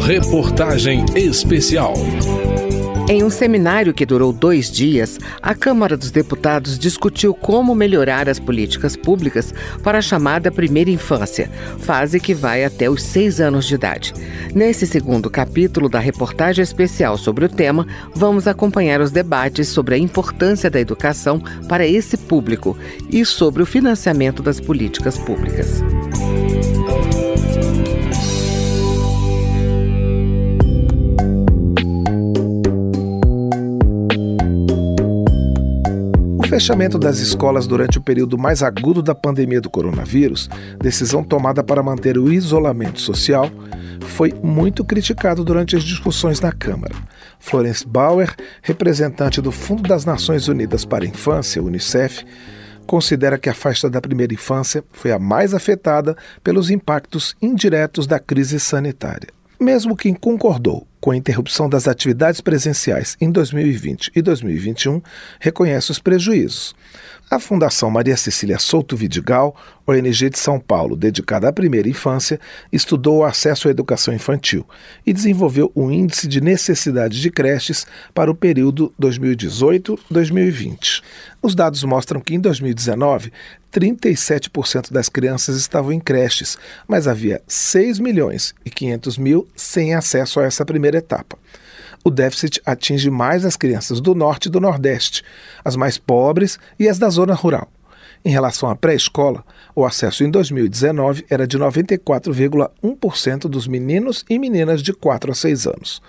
Reportagem especial. Em um seminário que durou dois dias, a Câmara dos Deputados discutiu como melhorar as políticas públicas para a chamada primeira infância, fase que vai até os seis anos de idade. Nesse segundo capítulo da reportagem especial sobre o tema, vamos acompanhar os debates sobre a importância da educação para esse público e sobre o financiamento das políticas públicas. Fechamento das escolas durante o período mais agudo da pandemia do coronavírus, decisão tomada para manter o isolamento social, foi muito criticado durante as discussões na Câmara. Florence Bauer, representante do Fundo das Nações Unidas para a Infância, UNICEF, considera que a faixa da primeira infância foi a mais afetada pelos impactos indiretos da crise sanitária. Mesmo quem concordou com a interrupção das atividades presenciais em 2020 e 2021 reconhece os prejuízos. A Fundação Maria Cecília Souto Vidigal, ONG de São Paulo dedicada à primeira infância, estudou o acesso à educação infantil e desenvolveu o um índice de necessidade de creches para o período 2018-2020. Os dados mostram que em 2019, 37% das crianças estavam em creches, mas havia 6 milhões e 500 mil sem acesso a essa primeira etapa o déficit atinge mais as crianças do norte e do nordeste, as mais pobres e as da zona rural. Em relação à pré-escola, o acesso em 2019 era de 94,1% dos meninos e meninas de 4 a 6 anos.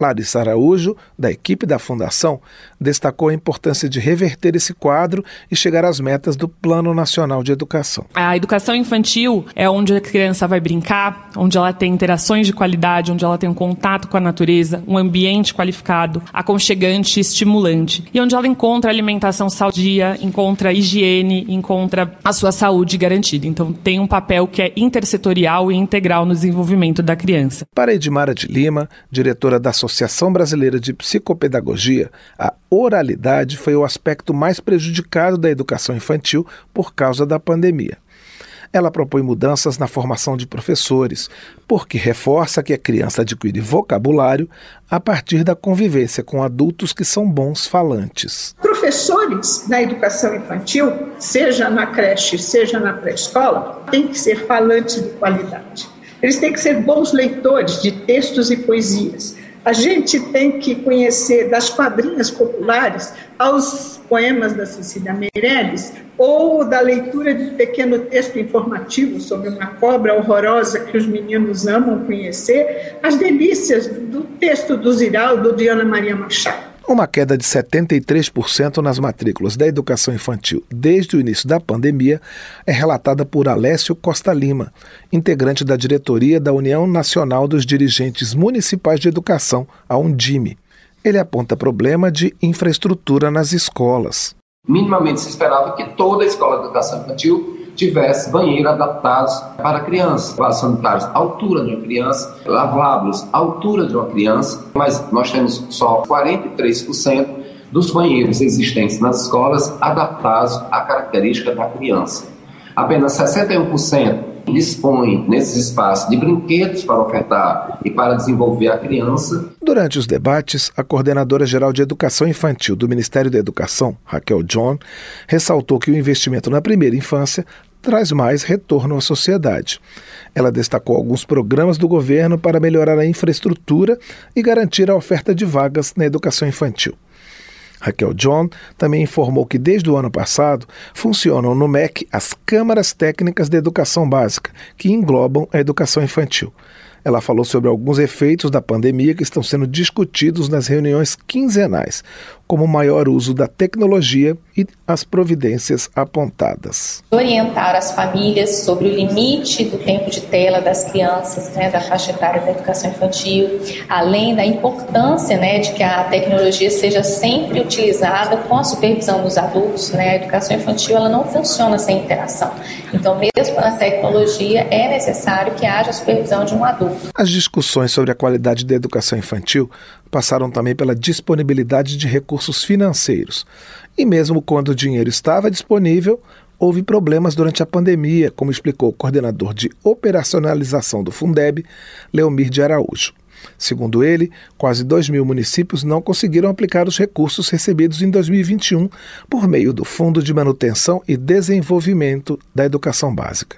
Larissa Araújo, da equipe da Fundação, destacou a importância de reverter esse quadro e chegar às metas do Plano Nacional de Educação. A educação infantil é onde a criança vai brincar, onde ela tem interações de qualidade, onde ela tem um contato com a natureza, um ambiente qualificado, aconchegante e estimulante. E onde ela encontra alimentação saudia, encontra higiene, encontra a sua saúde garantida. Então tem um papel que é intersetorial e integral no desenvolvimento da criança. Para Edmara de Lima, diretora da Associação Brasileira de Psicopedagogia, a oralidade foi o aspecto mais prejudicado da educação infantil por causa da pandemia. Ela propõe mudanças na formação de professores, porque reforça que a criança adquire vocabulário a partir da convivência com adultos que são bons falantes. Professores na educação infantil, seja na creche, seja na pré-escola, têm que ser falantes de qualidade. Eles têm que ser bons leitores de textos e poesias a gente tem que conhecer das quadrinhas populares aos poemas da Cecília Meirelles ou da leitura de pequeno texto informativo sobre uma cobra horrorosa que os meninos amam conhecer, as delícias do texto do Ziraldo de Ana Maria Machado. Uma queda de 73% nas matrículas da educação infantil desde o início da pandemia é relatada por Alessio Costa Lima, integrante da diretoria da União Nacional dos Dirigentes Municipais de Educação, a Undime. Ele aponta problema de infraestrutura nas escolas. Minimamente se esperava que toda a escola de educação infantil tivesse banheiros adaptados para criança, vasos sanitários à altura de uma criança, lavabos à altura de uma criança, mas nós temos só 43% dos banheiros existentes nas escolas adaptados à característica da criança. Apenas 61% dispõe nesses espaços de brinquedos para ofertar e para desenvolver a criança. Durante os debates, a coordenadora geral de Educação Infantil do Ministério da Educação, Raquel John, ressaltou que o investimento na primeira infância traz mais retorno à sociedade. Ela destacou alguns programas do governo para melhorar a infraestrutura e garantir a oferta de vagas na educação infantil. Raquel John também informou que desde o ano passado funcionam no MEC as câmaras técnicas de educação básica, que englobam a educação infantil. Ela falou sobre alguns efeitos da pandemia que estão sendo discutidos nas reuniões quinzenais, como o maior uso da tecnologia e as providências apontadas. Orientar as famílias sobre o limite do tempo de tela das crianças, né, da faixa etária da educação infantil, além da importância né, de que a tecnologia seja sempre utilizada com a supervisão dos adultos. Né, a educação infantil ela não funciona sem interação. Então, mesmo na tecnologia, é necessário que haja a supervisão de um adulto. As discussões sobre a qualidade da educação infantil passaram também pela disponibilidade de recursos financeiros. E mesmo quando o dinheiro estava disponível, houve problemas durante a pandemia, como explicou o coordenador de operacionalização do Fundeb, Leomir de Araújo. Segundo ele, quase 2 mil municípios não conseguiram aplicar os recursos recebidos em 2021 por meio do Fundo de Manutenção e Desenvolvimento da Educação Básica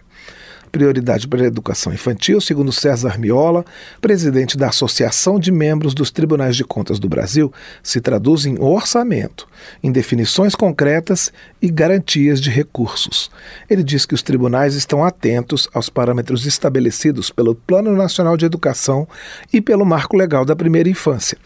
prioridade para a educação infantil, segundo César Miola, presidente da Associação de Membros dos Tribunais de Contas do Brasil, se traduz em orçamento, em definições concretas e garantias de recursos. Ele diz que os tribunais estão atentos aos parâmetros estabelecidos pelo Plano Nacional de Educação e pelo Marco Legal da Primeira Infância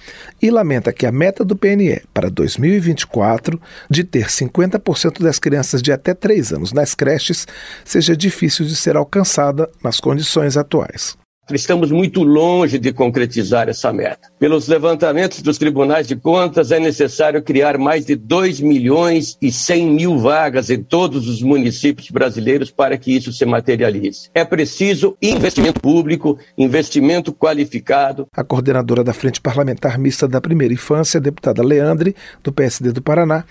e lamenta que a meta do PNE para 2024 de ter 50% das crianças de até 3 anos nas creches seja difícil de ser alcançada alcançada nas condições atuais. Estamos muito longe de concretizar essa meta. Pelos levantamentos dos tribunais de contas, é necessário criar mais de 2 milhões e 100 mil vagas em todos os municípios brasileiros para que isso se materialize. É preciso investimento público, investimento qualificado. A coordenadora da Frente Parlamentar Mista da Primeira Infância, deputada Leandre, do PSD do Paraná,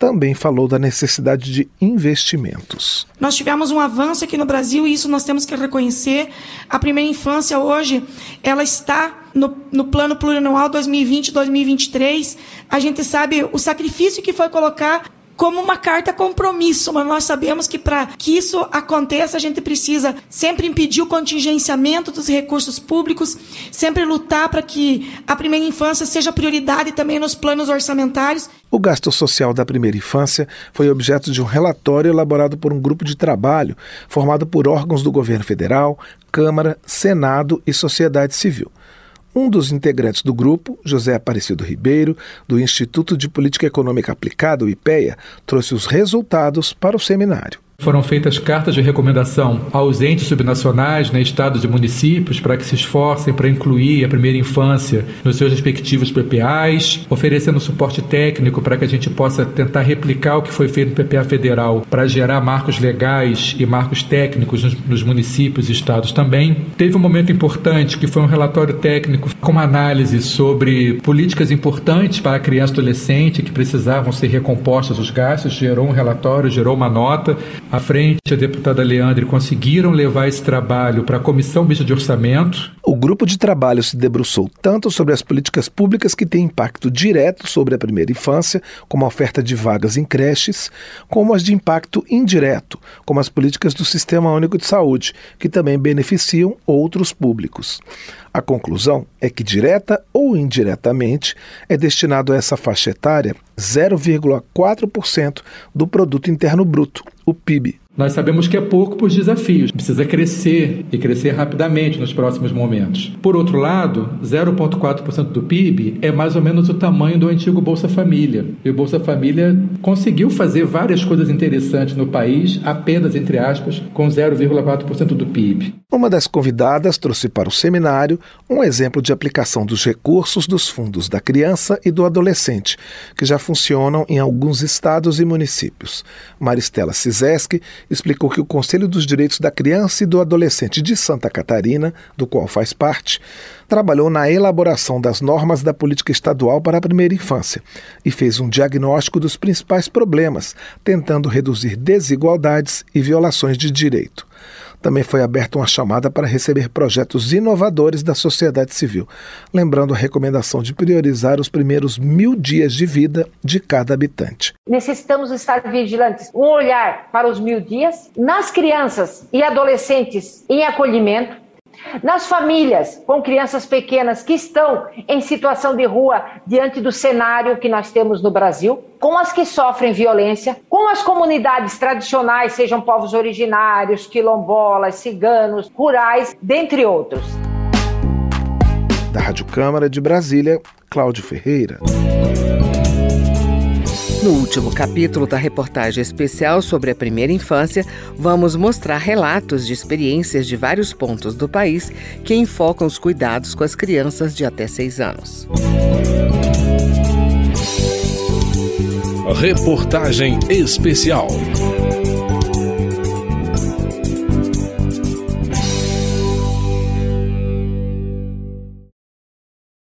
também falou da necessidade de investimentos. Nós tivemos um avanço aqui no Brasil e isso nós temos que reconhecer. A primeira infância hoje, ela está no, no plano plurianual 2020-2023. A gente sabe o sacrifício que foi colocar como uma carta compromisso, mas nós sabemos que para que isso aconteça, a gente precisa sempre impedir o contingenciamento dos recursos públicos, sempre lutar para que a primeira infância seja prioridade também nos planos orçamentários. O gasto social da primeira infância foi objeto de um relatório elaborado por um grupo de trabalho formado por órgãos do governo federal, Câmara, Senado e sociedade civil. Um dos integrantes do grupo, José Aparecido Ribeiro, do Instituto de Política Econômica Aplicada, o IPEA, trouxe os resultados para o seminário. Foram feitas cartas de recomendação aos entes subnacionais, né, estados e municípios, para que se esforcem para incluir a primeira infância nos seus respectivos PPAs, oferecendo suporte técnico para que a gente possa tentar replicar o que foi feito no PPA federal para gerar marcos legais e marcos técnicos nos, nos municípios e estados também. Teve um momento importante que foi um relatório técnico com uma análise sobre políticas importantes para a criança e adolescente que precisavam ser recompostas os gastos, gerou um relatório, gerou uma nota à frente, a deputada Leandre conseguiram levar esse trabalho para a Comissão Mista de Orçamento. O grupo de trabalho se debruçou tanto sobre as políticas públicas que têm impacto direto sobre a primeira infância, como a oferta de vagas em creches, como as de impacto indireto, como as políticas do Sistema Único de Saúde, que também beneficiam outros públicos. A conclusão é que, direta ou indiretamente, é destinado a essa faixa etária 0,4% do produto interno bruto, o PIB. Nós sabemos que é pouco por desafios, precisa crescer e crescer rapidamente nos próximos momentos. Por outro lado, 0,4% do PIB é mais ou menos o tamanho do antigo Bolsa Família. E o Bolsa Família conseguiu fazer várias coisas interessantes no país, apenas entre aspas, com 0,4% do PIB. Uma das convidadas trouxe para o seminário um exemplo de aplicação dos recursos dos fundos da criança e do adolescente, que já funcionam em alguns estados e municípios. Maristela Cizeski explicou que o Conselho dos Direitos da Criança e do Adolescente de Santa Catarina, do qual faz parte, trabalhou na elaboração das normas da política estadual para a primeira infância e fez um diagnóstico dos principais problemas, tentando reduzir desigualdades e violações de direito também foi aberta uma chamada para receber projetos inovadores da sociedade civil, lembrando a recomendação de priorizar os primeiros mil dias de vida de cada habitante. Necessitamos estar vigilantes, um olhar para os mil dias, nas crianças e adolescentes em acolhimento, nas famílias com crianças pequenas que estão em situação de rua diante do cenário que nós temos no Brasil, com as que sofrem violência, com as comunidades tradicionais, sejam povos originários, quilombolas, ciganos, rurais, dentre outros. Da Rádio Câmara de Brasília, Cláudio Ferreira. No último capítulo da reportagem especial sobre a primeira infância, vamos mostrar relatos de experiências de vários pontos do país que enfocam os cuidados com as crianças de até seis anos. Reportagem especial.